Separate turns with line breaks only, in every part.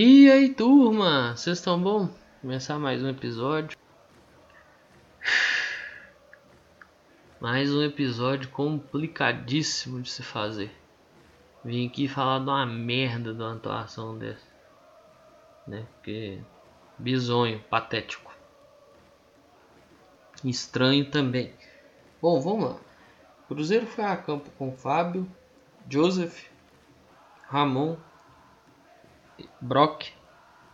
E aí, turma? Vocês estão bom? Começar mais um episódio. Mais um episódio complicadíssimo de se fazer. Vim aqui falar de uma merda de uma atuação dessa. Né? Porque. Bisonho, patético. Estranho também. Bom, vamos lá. Cruzeiro foi a campo com Fábio, Joseph, Ramon, Brock,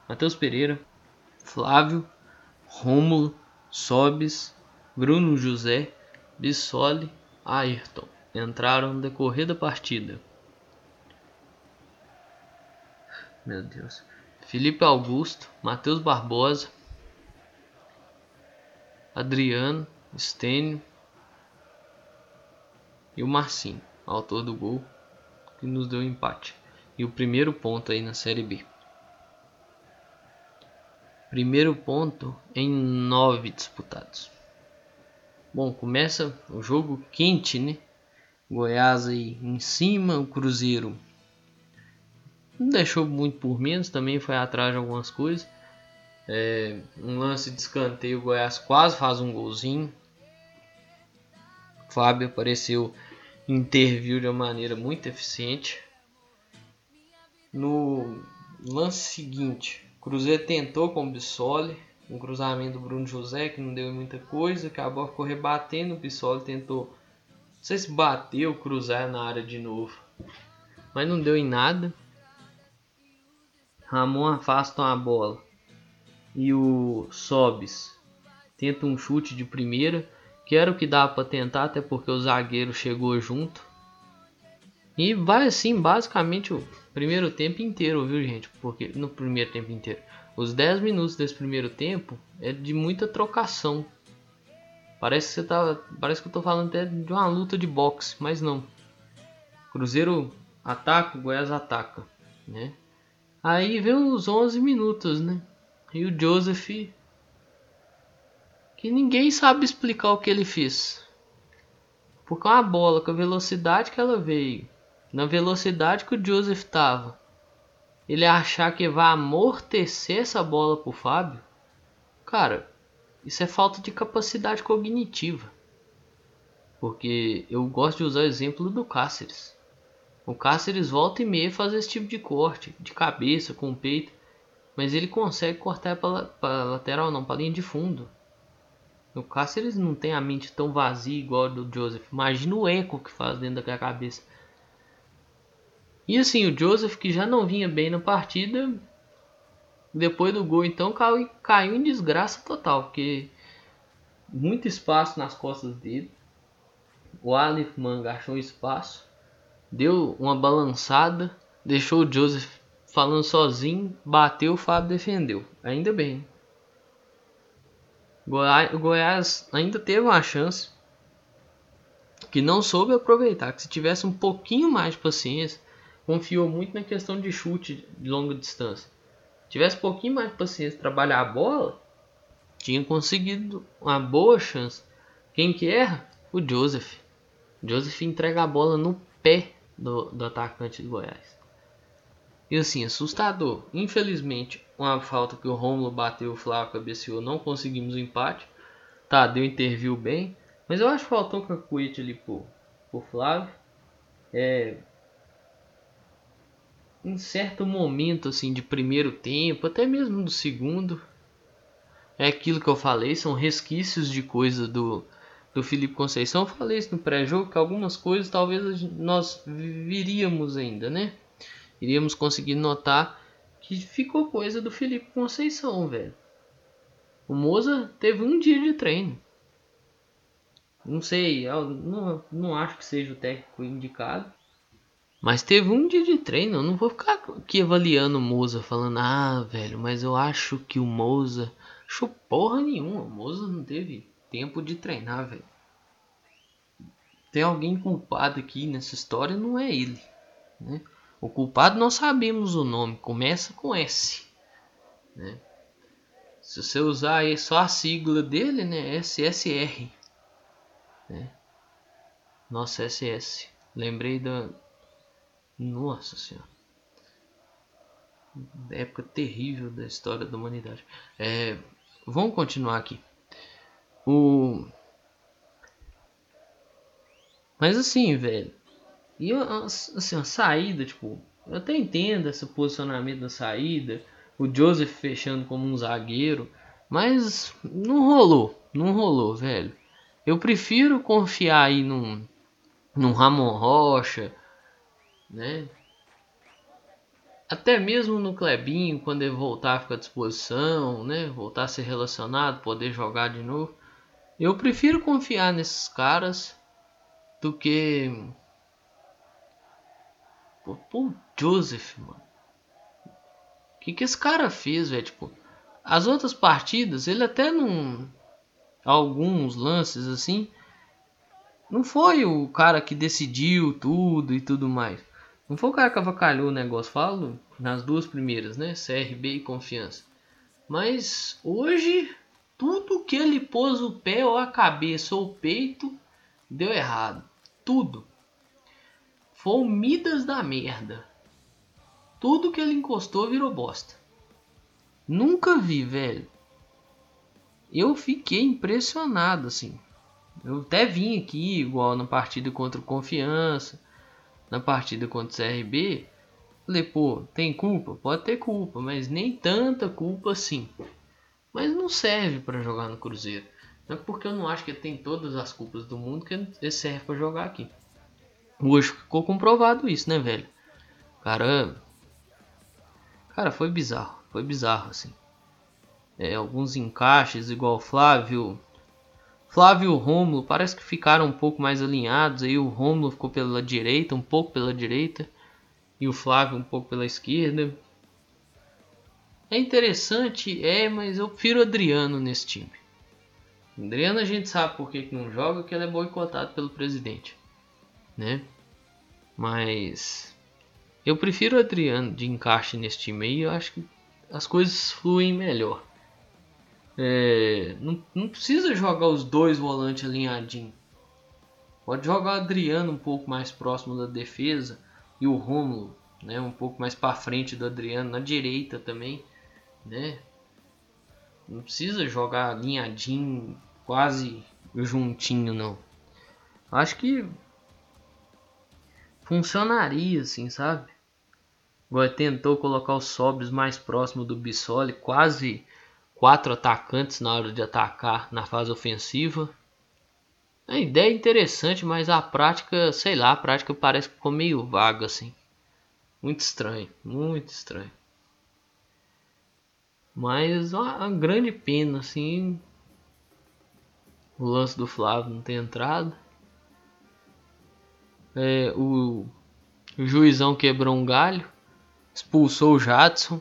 Matheus Pereira, Flávio, Rômulo, Sobes, Bruno José, Bissoli, Ayrton entraram no decorrer da partida. Meu Deus. Felipe Augusto, Matheus Barbosa, Adriano, Stênio e o Marcinho, autor do gol que nos deu empate e o primeiro ponto aí na Série B. Primeiro ponto em nove disputados. Bom, começa o jogo quente, né? Goiás aí em cima, o Cruzeiro não deixou muito por menos, também foi atrás de algumas coisas. É, um lance de escanteio, o Goiás quase faz um golzinho. Fábio apareceu, interviu de uma maneira muito eficiente. No lance seguinte, Cruzeiro tentou com o Bissoli, um cruzamento do Bruno José que não deu muita coisa, acabou ficou rebatendo o Bissoli, tentou, não sei se bateu, cruzar na área de novo, mas não deu em nada. Ramon afasta uma bola e o Sobis tenta um chute de primeira, que era o que dava para tentar, até porque o zagueiro chegou junto. E vai assim, basicamente primeiro tempo inteiro, viu, gente? Porque no primeiro tempo inteiro, os 10 minutos desse primeiro tempo é de muita trocação. Parece que você tá, parece que eu tô falando até de uma luta de boxe, mas não. Cruzeiro ataca, Goiás ataca, né? Aí vem os 11 minutos, né? E o Joseph que ninguém sabe explicar o que ele fez. Porque uma bola com a velocidade que ela veio na velocidade que o Joseph estava, ele achar que vai amortecer essa bola pro Fábio, cara, isso é falta de capacidade cognitiva. Porque eu gosto de usar o exemplo do Cáceres. O Cáceres volta e meia faz esse tipo de corte, de cabeça, com o peito, mas ele consegue cortar para lateral, não, para linha de fundo. O Cáceres não tem a mente tão vazia igual a do Joseph. Imagina o eco que faz dentro da cabeça. E assim, o Joseph, que já não vinha bem na partida, depois do gol, então caiu, caiu em desgraça total, porque muito espaço nas costas dele. O Aleph Manga achou espaço, deu uma balançada, deixou o Joseph falando sozinho, bateu, o Fábio defendeu. Ainda bem. O Goiás ainda teve uma chance que não soube aproveitar. Que se tivesse um pouquinho mais de paciência, confiou muito na questão de chute de longa distância. Tivesse um pouquinho mais de paciência trabalhar a bola, tinha conseguido uma boa chance. Quem que erra? O Joseph. O Joseph entrega a bola no pé do, do atacante do Goiás. E assim, assustador. Infelizmente, uma falta que o Romulo bateu, o Flávio cabeceou, não conseguimos o empate. Tá, deu interview bem. Mas eu acho que faltou o cacuete ali pro, pro Flávio. É, em certo momento assim de primeiro tempo, até mesmo do segundo, é aquilo que eu falei, são resquícios de coisa do do Felipe Conceição. Eu falei isso no pré-jogo que algumas coisas talvez nós viríamos ainda, né? Iríamos conseguir notar que ficou coisa do Felipe Conceição, velho. O Moza teve um dia de treino. Não sei, não, não acho que seja o técnico indicado. Mas teve um dia de treino, eu não vou ficar aqui avaliando o Moza, falando, ah, velho, mas eu acho que o Moza. Achou porra nenhuma, o Moza não teve tempo de treinar, velho. Tem alguém culpado aqui nessa história, não é ele, né? O culpado nós sabemos o nome, começa com S, né? Se você usar aí só a sigla dele, né? SSR, né? Nossa, SS. Lembrei da, nossa senhora. Época terrível da história da humanidade. É, vamos continuar aqui. O... Mas assim, velho. E assim, a saída, tipo, eu até entendo esse posicionamento da saída. O Joseph fechando como um zagueiro. Mas não rolou. Não rolou, velho. Eu prefiro confiar aí num, num Ramon Rocha, né? Até mesmo no Clebinho, quando ele voltar a ficar à disposição, né? Voltar a ser relacionado, poder jogar de novo. Eu prefiro confiar nesses caras do que. Pô, pô Joseph, mano. O que, que esse cara fez, velho? Tipo, as outras partidas, ele até não. Alguns lances assim. Não foi o cara que decidiu tudo e tudo mais. Não foi o cara que avacalhou o negócio, falo nas duas primeiras, né? CRB e Confiança. Mas hoje, tudo que ele pôs o pé ou a cabeça ou o peito deu errado. Tudo. Foi o Midas da merda. Tudo que ele encostou virou bosta. Nunca vi, velho. Eu fiquei impressionado, assim. Eu até vim aqui, igual na partida contra o Confiança na partida contra o CRB, falei, pô, tem culpa? Pode ter culpa, mas nem tanta culpa assim. Mas não serve para jogar no Cruzeiro. Não é porque eu não acho que ele tem todas as culpas do mundo que ele serve para jogar aqui. Hoje ficou comprovado isso, né, velho? Cara, cara, foi bizarro, foi bizarro assim. É, alguns encaixes igual Flávio Flávio e o Rômulo parece que ficaram um pouco mais alinhados. Aí o Rômulo ficou pela direita, um pouco pela direita, e o Flávio um pouco pela esquerda. É interessante, é, mas eu prefiro o Adriano nesse time. O Adriano a gente sabe por que, não joga, que ele é boicotado pelo presidente, né? Mas eu prefiro o Adriano de encaixe nesse time aí, eu acho que as coisas fluem melhor. É, não, não precisa jogar os dois volantes alinhadinhos. Pode jogar o Adriano um pouco mais próximo da defesa e o Romulo, né, um pouco mais para frente do Adriano na direita também, né? Não precisa jogar alinhadinho, quase juntinho não. Acho que funcionaria assim, sabe? Agora tentou colocar os sobres mais próximo do Bissoli, quase quatro atacantes na hora de atacar na fase ofensiva. A ideia é interessante, mas a prática, sei lá, a prática parece que ficou meio vaga assim. Muito estranho, muito estranho. Mas uma, grande pena assim o lance do Flávio não ter entrado. É, o, o juizão quebrou um galho, expulsou o Jadson.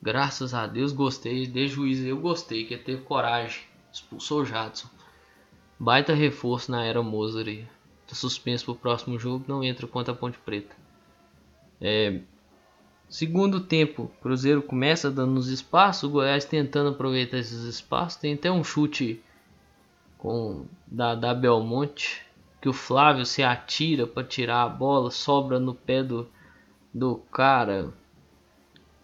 Graças a Deus gostei. De juiz eu gostei, que teve coragem. Expulsou o Jadson. Baita reforço na era Mozart aí. Tá suspenso pro próximo jogo, não entra contra a Ponte Preta. É, segundo tempo, Cruzeiro começa dando os espaços, o Goiás tentando aproveitar esses espaços. Tem até um chute com da, da Belmonte que o Flávio se atira para tirar a bola, sobra no pé do, do cara.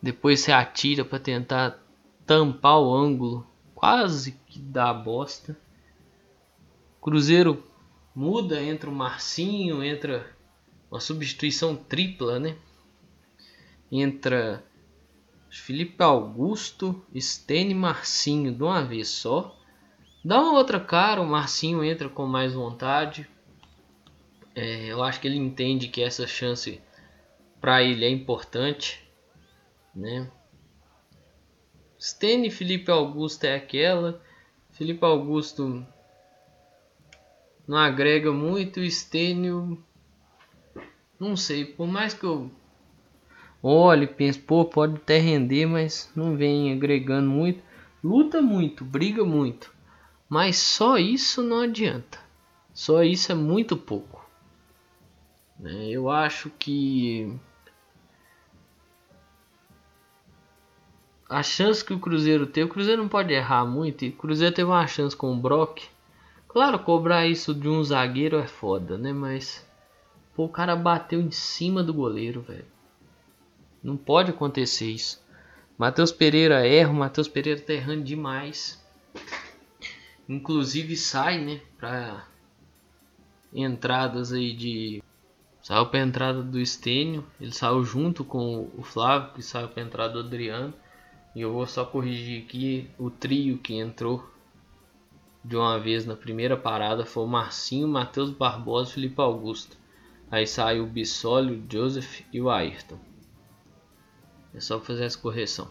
Depois você atira para tentar tampar o ângulo. Quase que dá bosta. Cruzeiro muda, entra o Marcinho, entra uma substituição tripla, né? Entra Felipe Augusto, Stene Marcinho de uma vez só. Dá uma outra cara, o Marcinho entra com mais vontade. É, eu acho que ele entende que essa chance para ele é importante né? Stênio Felipe Augusto é aquela. Felipe Augusto não agrega muito. Stênio, não sei. Por mais que eu olhe, pense, pô, pode até render, mas não vem agregando muito. Luta muito, briga muito. Mas só isso não adianta. Só isso é muito pouco. Né? Eu acho que a chance que o Cruzeiro teve, o Cruzeiro não pode errar muito, e o Cruzeiro teve uma chance com o Brock. Claro, cobrar isso de um zagueiro é foda, né? Mas pô, o cara bateu em cima do goleiro, velho. Não pode acontecer isso. Matheus Pereira erra, o Matheus Pereira tá errando demais. Inclusive sai, né, para entradas aí de saiu para entrada do Estênio, ele saiu junto com o Flávio, que saiu para entrada do Adriano. E eu vou só corrigir aqui o trio que entrou de uma vez na primeira parada foi o Marcinho, Matheus Barbosa e Felipe Augusto. Aí saiu o Bissoli, o Joseph e o Ayrton. É só fazer essa correção.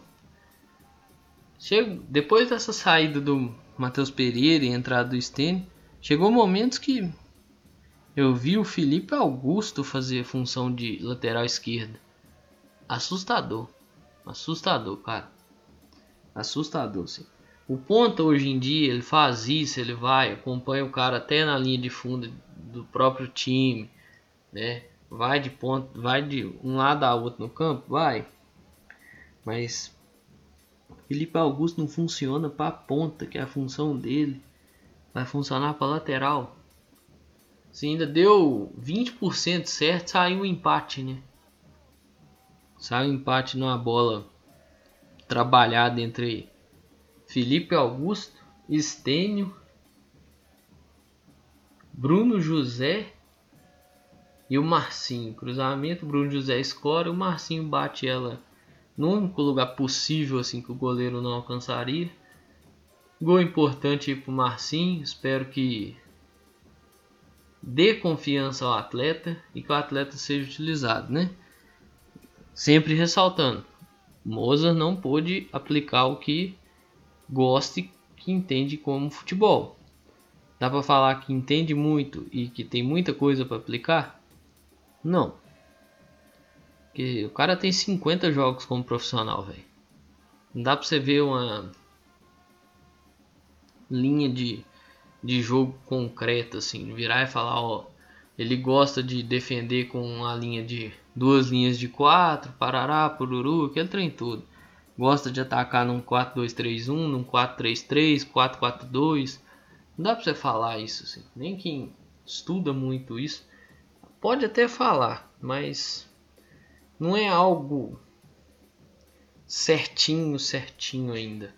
Chego, depois dessa saída do Matheus Pereira e entrada do Stênio, chegou momentos que eu vi o Felipe Augusto fazer função de lateral esquerda. Assustador. Assustador, cara. Assustador. O ponta hoje em dia ele faz isso, ele vai, acompanha o cara até na linha de fundo do próprio time, né? Vai de ponta, vai de um lado a outro no campo, vai. Mas Felipe Augusto não funciona para ponta, que é a função dele. Vai funcionar para lateral. Se ainda deu 20% certo, saiu um empate, né? Saiu um empate numa bola trabalhada entre Felipe Augusto, Estênio, Bruno José e o Marcinho. Cruzamento, Bruno José escora, o Marcinho bate ela no único lugar possível assim que o goleiro não alcançaria. Gol importante para o Marcinho, espero que dê confiança ao atleta e que o atleta seja utilizado, né? Sempre ressaltando, Mozart não pôde aplicar o que gosta e que entende como futebol. Dá para falar que entende muito e que tem muita coisa para aplicar? Não. Porque o cara tem 50 jogos como profissional, velho. Não dá pra você ver uma linha de, de jogo concreta, assim. Virar e falar, ó. Ele gosta de defender com a linha de duas linhas de quatro, parará, pururu, aquele trem todo. Gosta de atacar num 4-2-3-1, num 4-3-3, 4-4-2. Não dá pra você falar isso, assim. Nem quem estuda muito isso pode até falar, mas não é algo certinho, certinho ainda.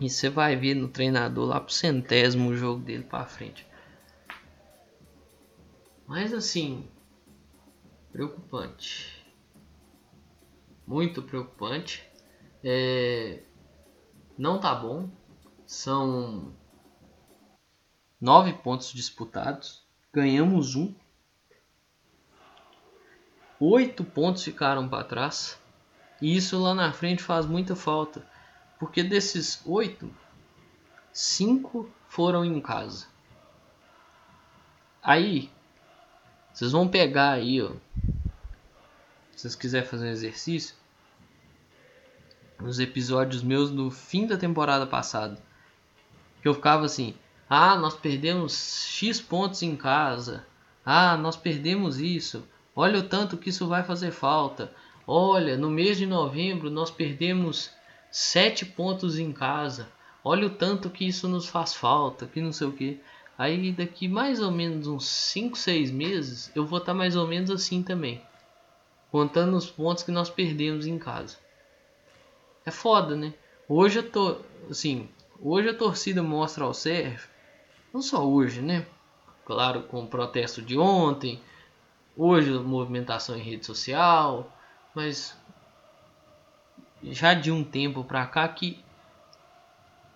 E você vai ver no treinador lá pro centésimo jogo dele para frente. Mas assim, preocupante. Muito preocupante. É, não tá bom. São nove pontos disputados. Ganhamos um oito pontos ficaram para trás. E isso lá na frente faz muita falta. Porque desses oito, cinco foram em casa. Aí, vocês vão pegar aí, ó. Se vocês quiserem fazer um exercício, nos episódios meus do fim da temporada passada, que eu ficava assim: ah, nós perdemos X pontos em casa, ah, nós perdemos isso, Olha o tanto que isso vai fazer falta. Olha, no mês de novembro nós perdemos sete pontos em casa. Olha o tanto que isso nos faz falta, que não sei o que. Aí daqui mais ou menos uns 5, 6 meses eu vou estar tá mais ou menos assim também. Contando os pontos que nós perdemos em casa. É foda, né? Hoje eu tô, assim, hoje a torcida mostra ao Sérgio, não só hoje, né? Claro, com o protesto de ontem, Hoje movimentação em rede social, mas já de um tempo para cá que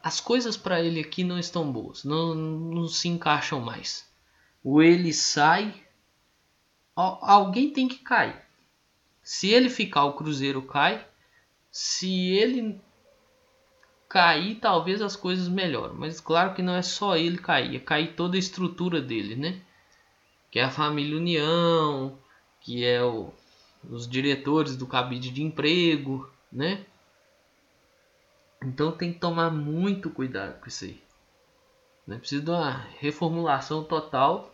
as coisas para ele aqui não estão boas, não, não se encaixam mais. Ou ele sai, alguém tem que cair. Se ele ficar, o Cruzeiro cai. Se ele cair, talvez as coisas melhorem. Mas claro que não é só ele cair, é cair toda a estrutura dele, né? que é a família União, que é o, os diretores do cabide de emprego, né? Então tem que tomar muito cuidado com isso aí. Né? Precisa de uma reformulação total.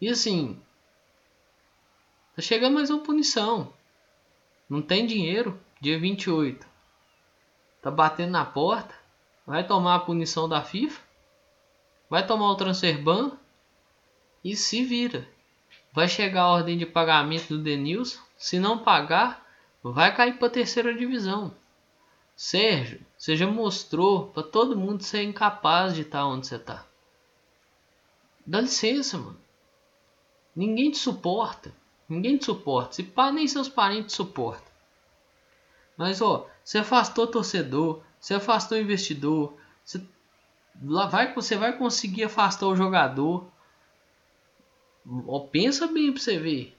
E assim, tá chegando mais uma punição. Não tem dinheiro, dia 28. Tá batendo na porta. Vai tomar a punição da FIFA. Vai tomar o transfer ban e se vira. Vai chegar a ordem de pagamento do Denilson, Se não pagar, vai cair para terceira divisão. Sérgio, você já mostrou para todo mundo ser incapaz de estar tá onde você está. Dá licença, mano. Ninguém te suporta. Ninguém te suporta. Se pá, nem seus parentes te suportam. Mas ó, você afastou torcedor, você afastou investidor, você, lá vai, você vai conseguir afastar o jogador. Ó, pensa bem pra você ver.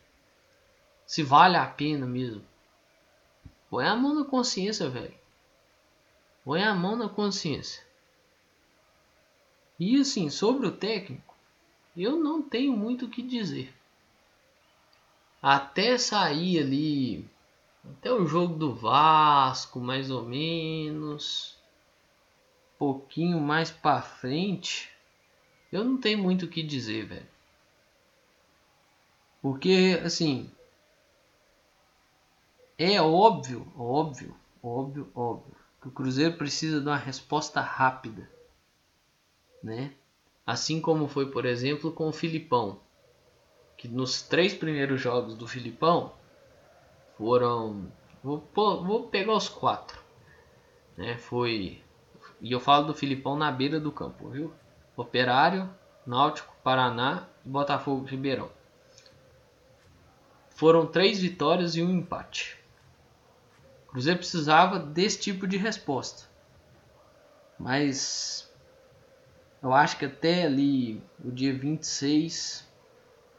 Se vale a pena mesmo. Põe a mão na consciência, velho. Põe a mão na consciência. E assim, sobre o técnico, eu não tenho muito o que dizer. Até sair ali, até o jogo do Vasco, mais ou menos, pouquinho mais para frente, eu não tenho muito o que dizer, velho. Porque assim, é óbvio, óbvio, óbvio, óbvio o Cruzeiro precisa de uma resposta rápida, né? Assim como foi, por exemplo, com o Filipão, que nos três primeiros jogos do Filipão foram, vou, vou pegar os quatro, né? Foi e eu falo do Filipão na beira do campo, viu? Operário, Náutico, Paraná e Botafogo Ribeirão. Foram três vitórias e um empate. Cruzeiro precisava desse tipo de resposta. Mas eu acho que até ali o dia 26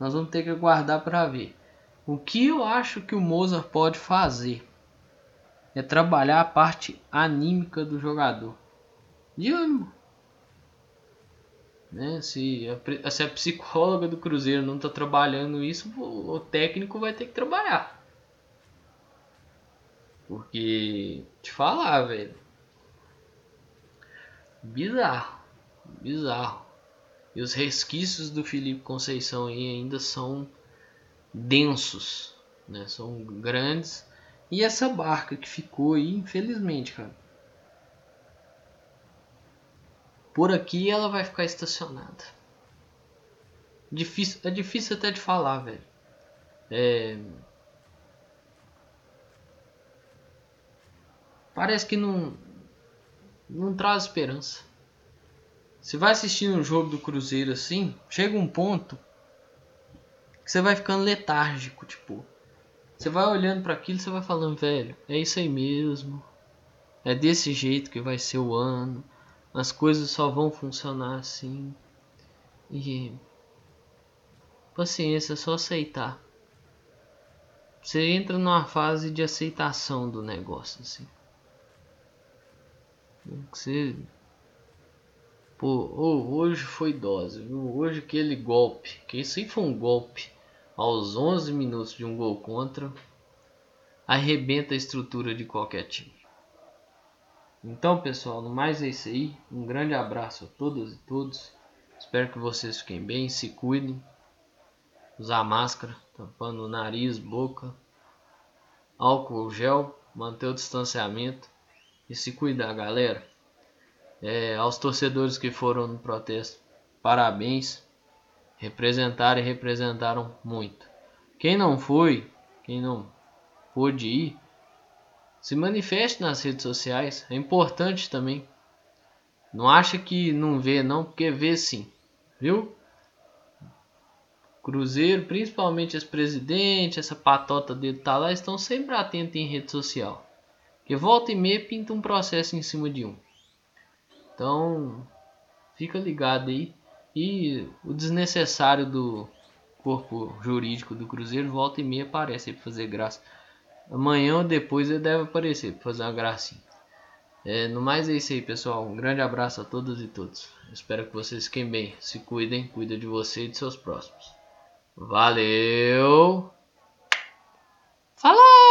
nós vamos ter que aguardar para ver. O que eu acho que o Mozart pode fazer é trabalhar a parte anímica do jogador. De ânimo. Né? Se, a, se a psicóloga do Cruzeiro não está trabalhando isso, o técnico vai ter que trabalhar. Porque, te falar, velho. Bizarro. Bizarro. E os resquícios do Felipe Conceição aí ainda são densos, né? São grandes. E essa barca que ficou aí, infelizmente, cara. Por aqui ela vai ficar estacionada. Difícil, é difícil até de falar, velho. É, parece que não, não traz esperança. Você vai assistindo um jogo do Cruzeiro assim, chega um ponto que você vai ficando letárgico, tipo. Você vai olhando para aquilo, você vai falando, velho, é isso aí mesmo. É desse jeito que vai ser o ano. As coisas só vão funcionar assim. E paciência, é só aceitar. Você entra numa fase de aceitação do negócio assim. Você. Pô, oh, hoje foi dose, viu? Hoje aquele golpe, que isso aí foi um golpe aos 11 minutos de um gol contra, arrebenta a estrutura de qualquer time. Então, pessoal, no mais é isso aí. Um grande abraço a todas e todos. Espero que vocês fiquem bem, se cuidem. Usar máscara, tampando o nariz, boca, álcool gel, manter o distanciamento e se cuidar, galera. É, aos torcedores que foram no protesto, parabéns. Representaram e representaram muito. Quem não foi, quem não pôde ir, se manifeste nas redes sociais. É importante também. Não acha que não vê, não, porque vê sim. Viu? Cruzeiro, principalmente esse presidente, essa patota dele tá lá, estão sempre atentos em rede social. Que volta e meia pinta um processo em cima de um. Então, fica ligado aí. E o desnecessário do corpo jurídico do Cruzeiro volta e meia aparece para fazer graça. Amanhã ou depois ele deve aparecer para fazer uma gracinha. É, no mais é isso aí, pessoal. Um grande abraço a todas e todos. Espero que vocês fiquem bem. Se cuidem, cuida de você e de seus próximos. Valeu! Falou!